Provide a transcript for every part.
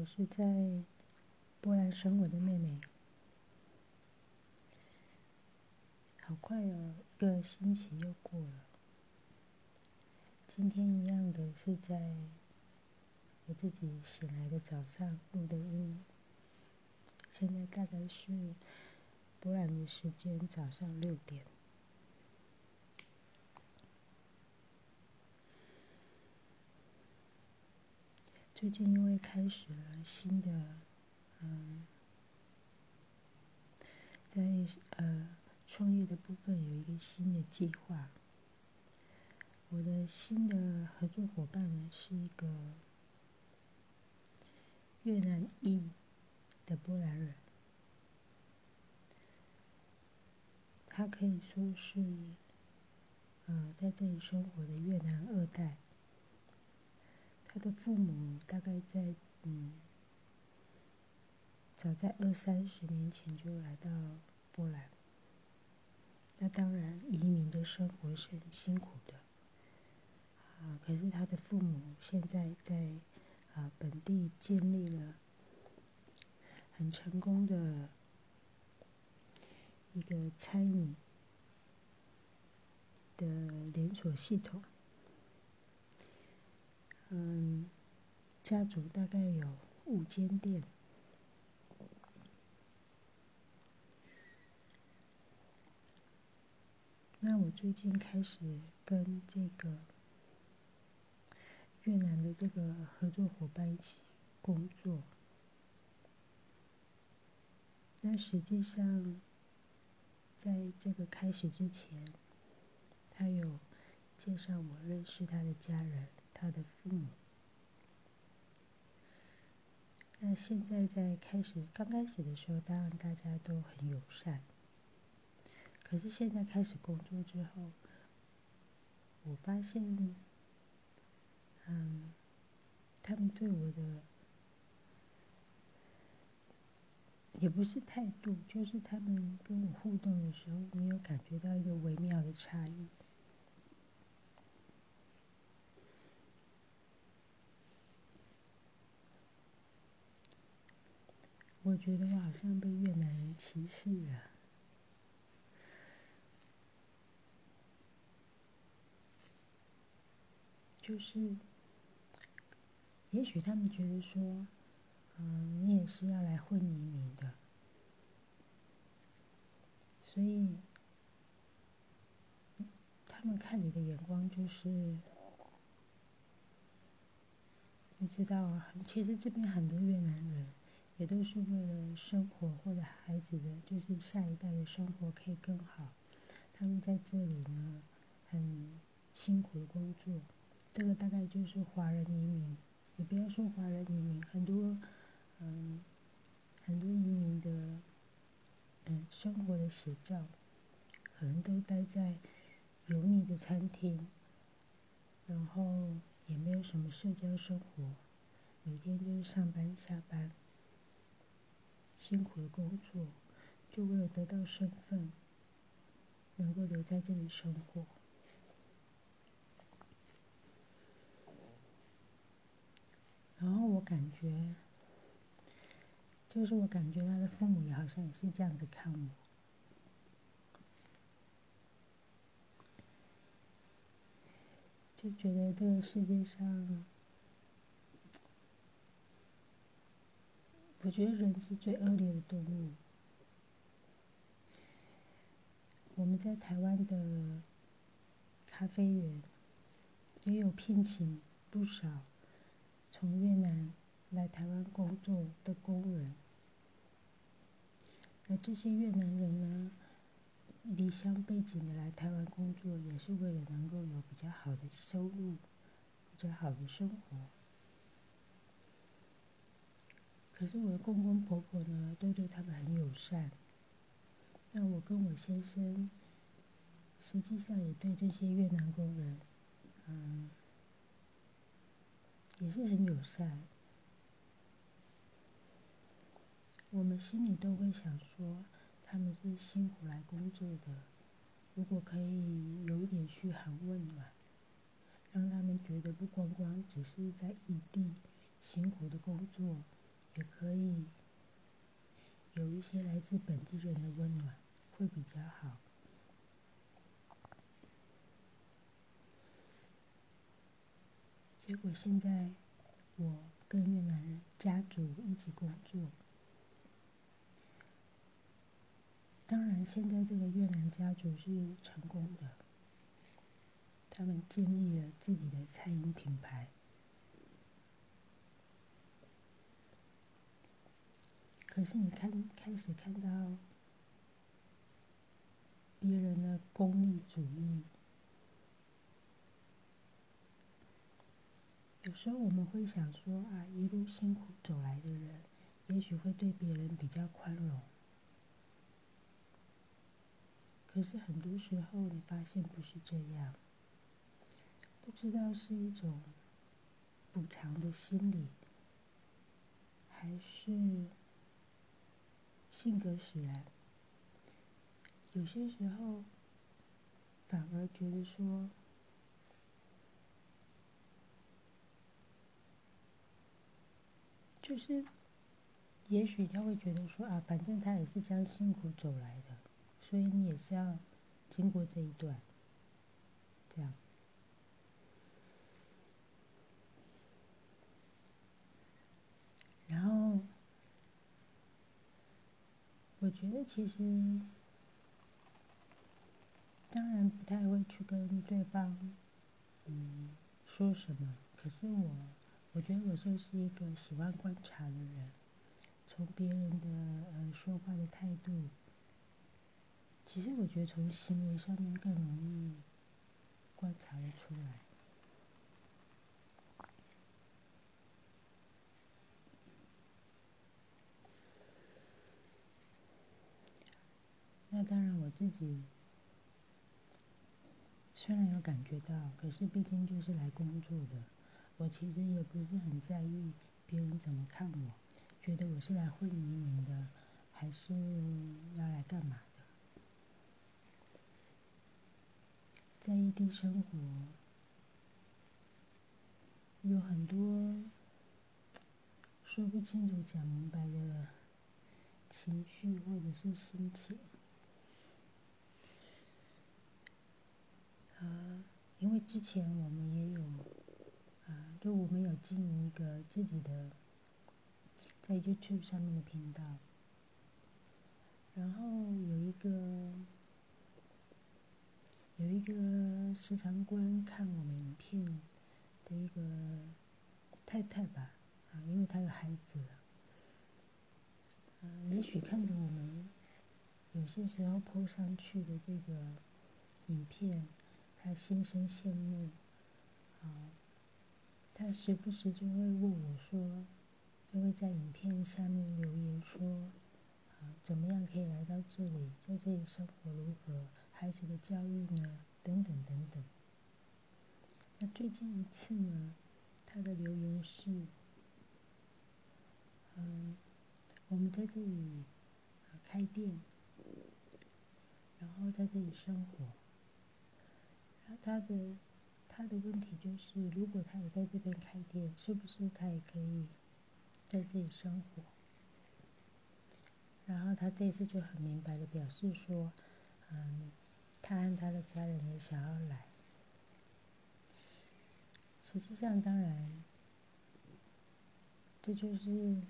我是在波兰生活的妹妹。好快哦，一个星期又过了。今天一样的是在我自己醒来的早上录的音。现在大概是波兰的时间早上六点。最近因为开始了新的，嗯，在呃。创业的部分有一个新的计划。我的新的合作伙伴呢是一个越南裔的波兰人，他可以说是呃在这里生活的越南二代。他的父母大概在嗯早在二三十年前就来到波兰。那当然，移民的生活是很辛苦的，啊，可是他的父母现在在啊本地建立了很成功的一个餐饮的连锁系统，嗯，家族大概有五间店。那我最近开始跟这个越南的这个合作伙伴一起工作。那实际上，在这个开始之前，他有介绍我认识他的家人，他的父母。那现在在开始刚开始的时候，当然大家都很友善。可是现在开始工作之后，我发现，嗯，他们对我的也不是态度，就是他们跟我互动的时候，没有感觉到一个微妙的差异。我觉得我好像被越南人歧视了。就是，也许他们觉得说，嗯，你也是要来混移民的，所以他们看你的眼光就是，你知道，其实这边很多越南人也都是为了生活或者孩子的，就是下一代的生活可以更好，他们在这里呢，很辛苦的工作。这个大概就是华人移民，也不要说华人移民，很多，嗯，很多移民的，嗯，生活的写照，可能都待在油腻的餐厅，然后也没有什么社交生活，每天就是上班下班，辛苦的工作，就为了得到身份，能够留在这里生活。然后我感觉，就是我感觉他的父母也好像也是这样子看我，就觉得这个世界上，我觉得人是最恶劣的动物。我们在台湾的咖啡园也有聘请不少。从越南来台湾工作的工人，那这些越南人呢，离乡背井的来台湾工作，也是为了能够有比较好的收入，比较好的生活。可是我的公公婆婆呢，都对他们很友善。那我跟我先生，实际上也对这些越南工人，嗯。也是很友善，我们心里都会想说，他们是辛苦来工作的，如果可以有一点嘘寒问暖，让他们觉得不光光只是在异地辛苦的工作，也可以有一些来自本地人的温暖，会比较好。结果现在我跟越南人家族一起工作，当然现在这个越南家族是成功的，他们建立了自己的餐饮品牌。可是你看，开始看到别人的功利主义，有时候我们会想说啊，一路辛苦走来的人，也许会对别人比较宽容。可是很多时候，你发现不是这样，不知道是一种补偿的心理，还是？性格使然，有些时候反而觉得说，就是，也许他会觉得说啊，反正他也是这样辛苦走来的，所以你也是要经过这一段，这样，然后。我觉得其实，当然不太会去跟对方，嗯，说什么。可是我，我觉得我就是一个喜欢观察的人，从别人的呃说话的态度，其实我觉得从行为上面更容易观察的出来。那当然，我自己虽然有感觉到，可是毕竟就是来工作的，我其实也不是很在意别人怎么看我，觉得我是来混移民的，还是要来干嘛的？在异地生活，有很多说不清楚、讲不明白的情绪或者是心情。因为之前我们也有，啊，就我们有经营一个自己的在 YouTube 上面的频道，然后有一个有一个时常观看我们影片的一个太太吧，啊，因为她有孩子，嗯，也许看着我们有些时候 PO 上去的这个影片。他心生羡慕，啊，他时不时就会问我说，就会在影片下面留言说，啊，怎么样可以来到这里，在这里生活如何，孩子的教育呢，等等等等。那最近一次呢，他的留言是，嗯，我们在这里开店，然后在这里生活。他的他的问题就是，如果他也在这边开店，是不是他也可以在这里生活？然后他这次就很明白的表示说，嗯，他和他的家人也想要来。实际上，当然，这就是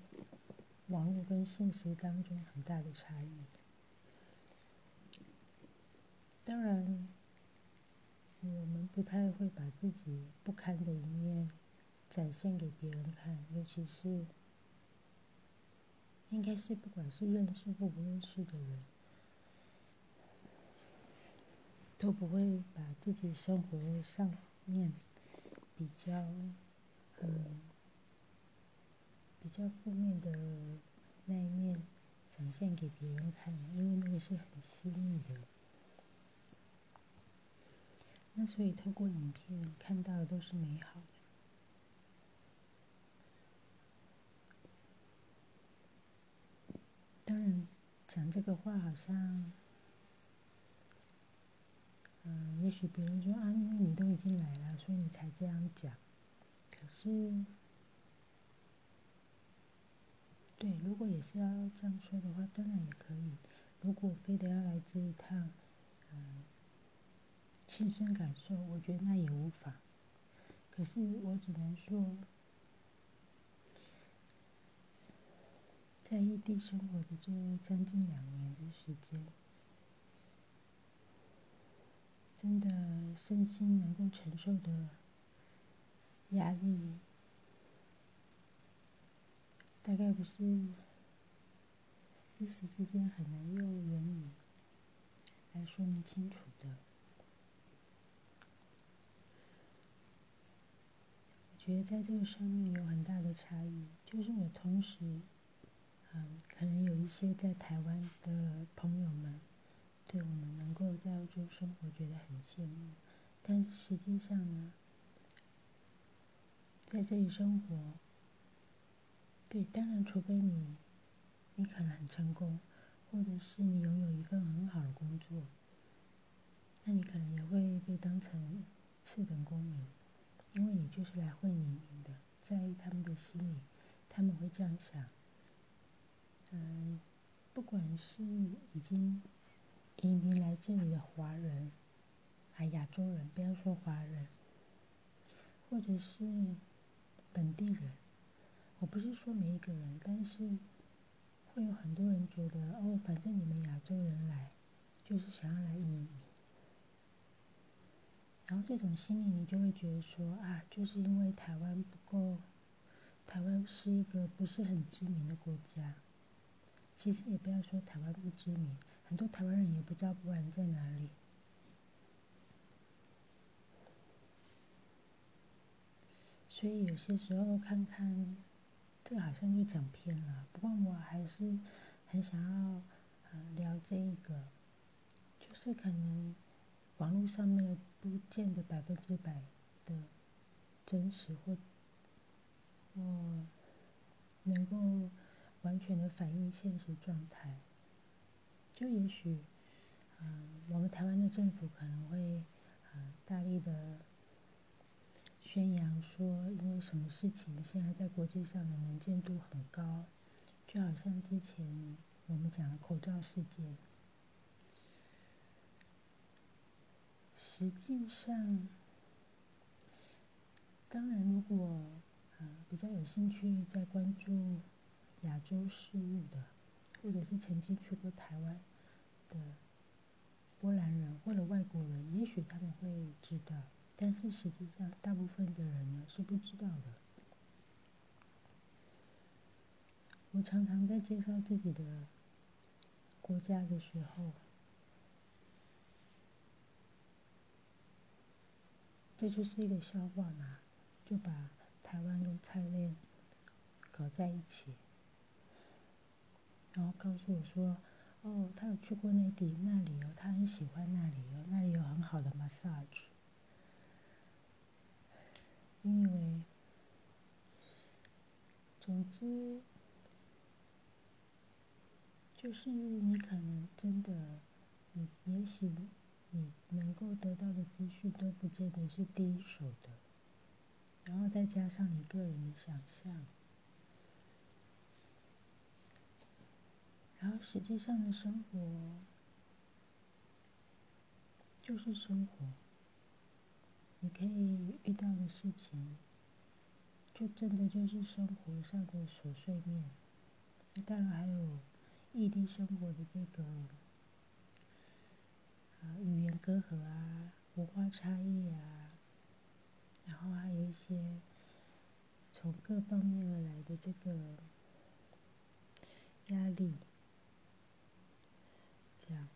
网络跟现实当中很大的差异。当然。我们不太会把自己不堪的一面展现给别人看，尤其是应该是不管是认识或不认识的人，都不会把自己生活上面比较嗯比较负面的那一面展现给别人看，因为那个是很私密的。那所以，透过影片看到的都是美好的。当然，讲这个话好像，嗯，也许别人说啊，因为你都已经来了，所以你才这样讲。可是，对，如果也是要这样说的话，当然也可以。如果非得要来这一趟，嗯，亲身感受，我觉得那也无妨。可是我只能说，在异地生活的这将近两年的时间，真的身心能够承受的压力。大概不是一时之间很难用言语来说明清楚的。觉得在这个上面有很大的差异，就是我同时，嗯，可能有一些在台湾的朋友们，对我们能够在欧洲生活觉得很羡慕，但实际上呢，在这里生活。对，当然，除非你，你可能很成功，或者是你拥有一份很好的工作，那你可能也会被当成次等公民，因为你就是来混移民的，在他们的心里，他们会这样想。嗯，不管是已经移民来这里的华人，啊，亚洲人，不要说华人，或者是本地人。我不是说每一个人，但是会有很多人觉得，哦，反正你们亚洲人来，就是想要来移民。然后这种心理，你就会觉得说，啊，就是因为台湾不够，台湾是一个不是很知名的国家。其实也不要说台湾不知名，很多台湾人也不知道波兰在哪里。所以有些时候看看。这好像就讲偏了，不过我还是很想要聊这一个，就是可能网络上面不见得百分之百的真实或或能够完全的反映现实状态，就也许嗯，我们台湾的政府可能会嗯大力的。宣扬说，因为什么事情现在在国际上的能见度很高，就好像之前我们讲的口罩事件。实际上，当然，如果啊比较有兴趣在关注亚洲事务的，或者是曾经去过台湾的波兰人或者外国人，也许他们会知道。但是实际上，大部分的人呢是不知道的。我常常在介绍自己的国家的时候，这就是一个笑话嘛，就把台湾跟蔡练搞在一起，然后告诉我说：“哦，他有去过内地那里哦，他很喜欢那里哦，那里有很好的 massage。”因为，总之，就是你可能真的，你也许你能够得到的资讯都不见得是第一手的，然后再加上你个人的想象，然后实际上的生活就是生活。你可以遇到的事情，就真的就是生活上的琐碎面。当然还有异地生活的这个啊语言隔阂啊、文化差异啊，然后还有一些从各方面而来的这个压力。这样，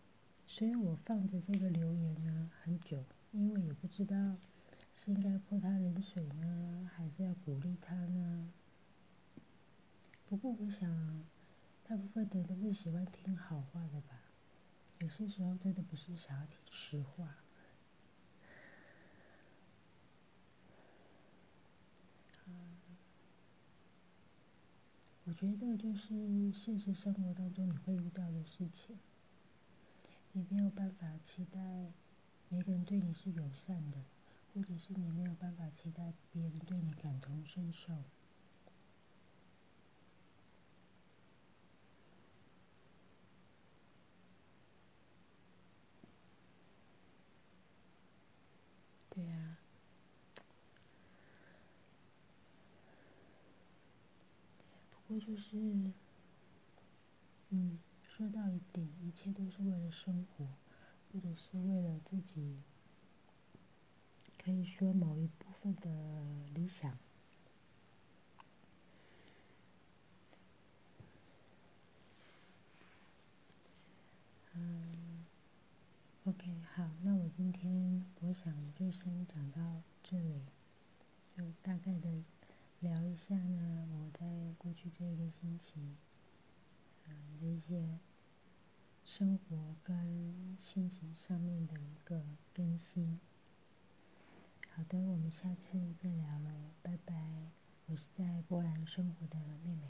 所以我放着这个留言呢很久，因为也不知道。是应该泼他冷水呢，还是要鼓励他呢？不过我想，大部分的人都是喜欢听好话的吧。有些时候真的不是想要听实话。我觉得这个就是现实生活当中你会遇到的事情。你没有办法期待每个人对你是友善的。或者是你没有办法期待别人对你感同身受，就是，嗯，说到一点，一切都是为了生活，或者是为了自己，可以说某一部分的理想。嗯，OK，好，那我今天我想就先讲到这里，就大概的聊一下呢，我在过去这一个星期，嗯的一些生活跟心情上面的一个更新。好的，我们下次再聊了，拜拜。我是在波兰生活的妹妹。